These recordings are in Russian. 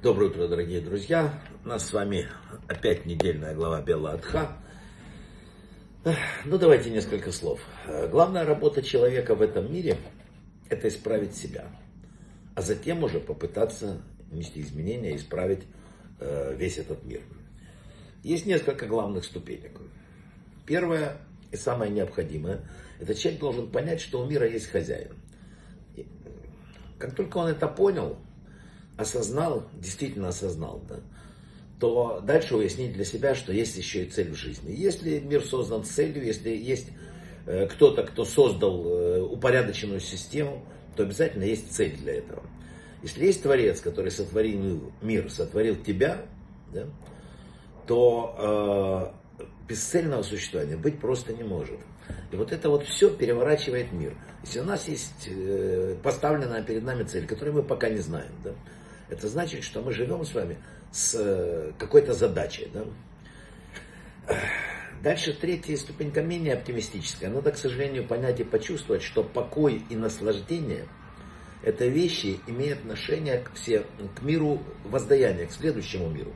Доброе утро, дорогие друзья. У нас с вами опять недельная глава Бела Атха. Ну, давайте несколько слов. Главная работа человека в этом мире – это исправить себя. А затем уже попытаться нести изменения, исправить э, весь этот мир. Есть несколько главных ступенек. Первое и самое необходимое – это человек должен понять, что у мира есть хозяин. Как только он это понял – осознал, действительно осознал, да, то дальше уяснить для себя, что есть еще и цель в жизни. Если мир создан с целью, если есть э, кто-то, кто создал э, упорядоченную систему, то обязательно есть цель для этого. Если есть Творец, который сотворил мир, сотворил тебя, да, то э, бесцельного существования быть просто не может. И вот это вот все переворачивает мир. Если у нас есть э, поставленная перед нами цель, которую мы пока не знаем, да, это значит, что мы живем с вами с э, какой-то задачей. Да? Дальше третья ступенька менее оптимистическая. Надо, к сожалению, понять и почувствовать, что покой и наслаждение – это вещи, имеют отношение к, все, к миру воздаяния, к следующему миру,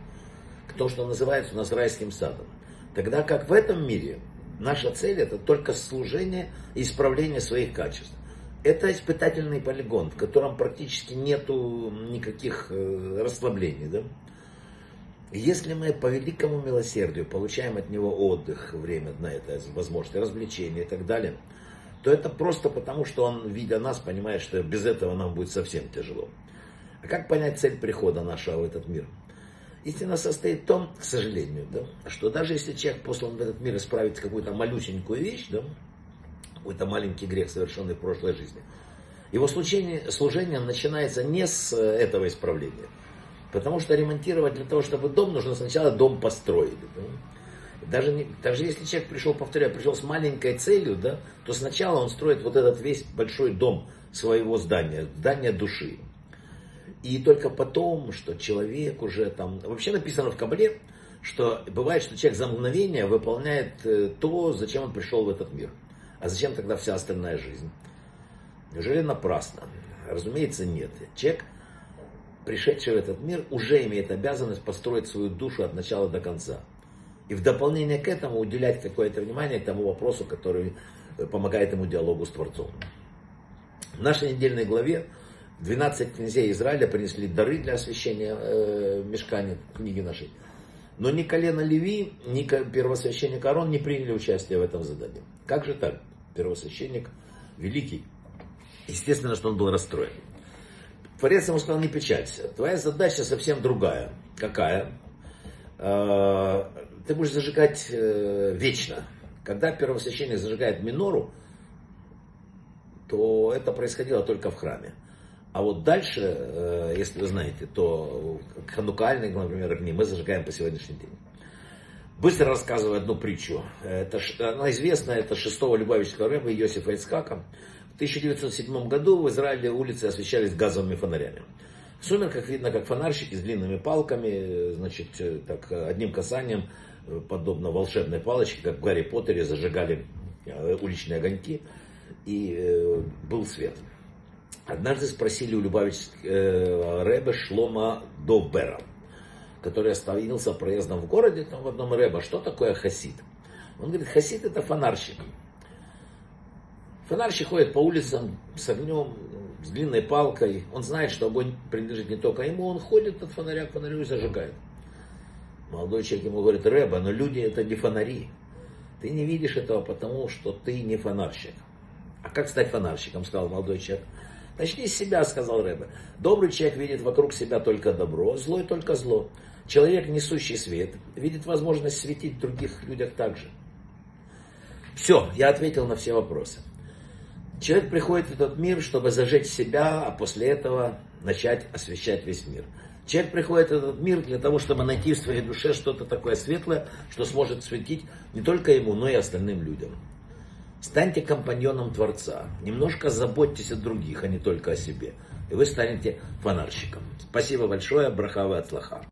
к тому, что называется у нас райским садом. Тогда как в этом мире наша цель – это только служение и исправление своих качеств. Это испытательный полигон, в котором практически нету никаких э, расслаблений. Да? Если мы по великому милосердию получаем от него отдых, время на это, возможности, развлечения и так далее, то это просто потому, что он, видя нас, понимает, что без этого нам будет совсем тяжело. А как понять цель прихода нашего в этот мир? Истина состоит в том, к сожалению, да, что даже если человек послан в этот мир исправить какую-то малюсенькую вещь, да, какой-то маленький грех, совершенный в прошлой жизни. Его служение, служение начинается не с э, этого исправления. Потому что ремонтировать для того, чтобы дом, нужно сначала дом построить. Да? Даже, не, даже если человек пришел, повторяю, пришел с маленькой целью, да, то сначала он строит вот этот весь большой дом своего здания, здание души. И только потом, что человек уже там... Вообще написано в Кабале, что бывает, что человек за мгновение выполняет э, то, зачем он пришел в этот мир. А зачем тогда вся остальная жизнь? Неужели напрасно? Разумеется, нет. Человек, пришедший в этот мир, уже имеет обязанность построить свою душу от начала до конца. И в дополнение к этому уделять какое-то внимание тому вопросу, который э, помогает ему диалогу с Творцом. В нашей недельной главе 12 князей Израиля принесли дары для освящения э, мешкания книги нашей. Но ни колено Леви, ни первосвященник Арон не приняли участие в этом задании. Как же так? Первосвященник, великий. Естественно, что он был расстроен. Творец ему сказал, не печалься. Твоя задача совсем другая. Какая? Э, ты будешь зажигать э, вечно. Когда первосвященник зажигает минору, то это происходило только в храме. А вот дальше, э, если вы знаете, то ханукальные, например, огни мы зажигаем по сегодняшний день. Быстро рассказываю одну притчу. Это, она известна, это шестого Любавичского рэба Иосифа Ицкака. В 1907 году в Израиле улицы освещались газовыми фонарями. В сумерках видно, как фонарщики с длинными палками, значит, так, одним касанием, подобно волшебной палочке, как в Гарри Поттере, зажигали э, уличные огоньки, и э, был свет. Однажды спросили у Любавичского э, рэба Шлома Довбера, который остановился проездом в городе, там в одном Рэба, что такое хасид? Он говорит, хасид это фонарщик. Фонарщик ходит по улицам с огнем, с длинной палкой. Он знает, что огонь принадлежит не только ему, он ходит от фонаря к фонарю и зажигает. Молодой человек ему говорит, Рэба, но люди это не фонари. Ты не видишь этого, потому что ты не фонарщик. А как стать фонарщиком, сказал молодой человек. Начни с себя, сказал Рэбе. Добрый человек видит вокруг себя только добро, злой только зло. Человек, несущий свет, видит возможность светить в других людях также. Все, я ответил на все вопросы. Человек приходит в этот мир, чтобы зажечь себя, а после этого начать освещать весь мир. Человек приходит в этот мир для того, чтобы найти в своей душе что-то такое светлое, что сможет светить не только ему, но и остальным людям. Станьте компаньоном Творца. Немножко заботьтесь о других, а не только о себе. И вы станете фонарщиком. Спасибо большое. Брахава от слаха.